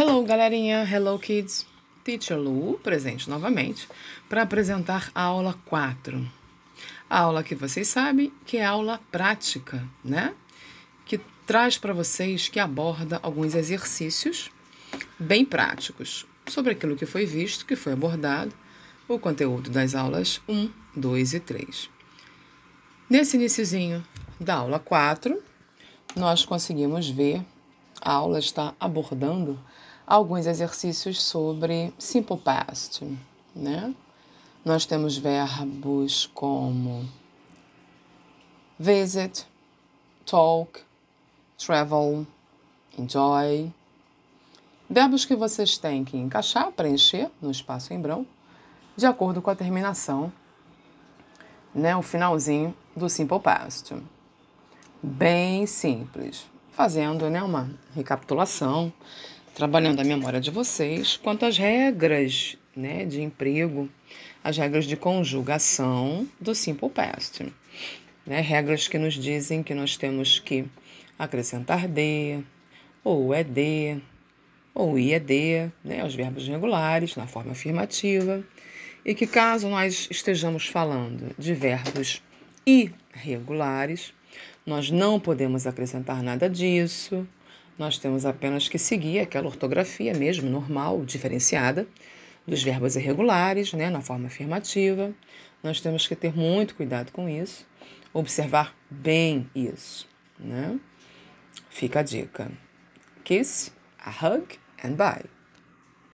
Hello, galerinha! Hello, kids! Teacher Lu, presente novamente, para apresentar a aula 4. A aula que vocês sabem que é aula prática, né? Que traz para vocês, que aborda alguns exercícios bem práticos sobre aquilo que foi visto, que foi abordado, o conteúdo das aulas 1, 2 e 3. Nesse iníciozinho da aula 4, nós conseguimos ver a aula está abordando alguns exercícios sobre simple past, né? Nós temos verbos como visit, talk, travel, enjoy. Verbos que vocês têm que encaixar, preencher no espaço em branco, de acordo com a terminação, né, o finalzinho do simple past. Bem simples fazendo né, uma recapitulação, trabalhando a memória de vocês quanto às regras né, de emprego, as regras de conjugação do Simple Past. Né, regras que nos dizem que nós temos que acrescentar de, ou ed, ou ied, né, os verbos regulares na forma afirmativa, e que caso nós estejamos falando de verbos irregulares, nós não podemos acrescentar nada disso, nós temos apenas que seguir aquela ortografia mesmo, normal, diferenciada, dos verbos irregulares, né, na forma afirmativa. Nós temos que ter muito cuidado com isso, observar bem isso. Né? Fica a dica. Kiss, a hug and bye.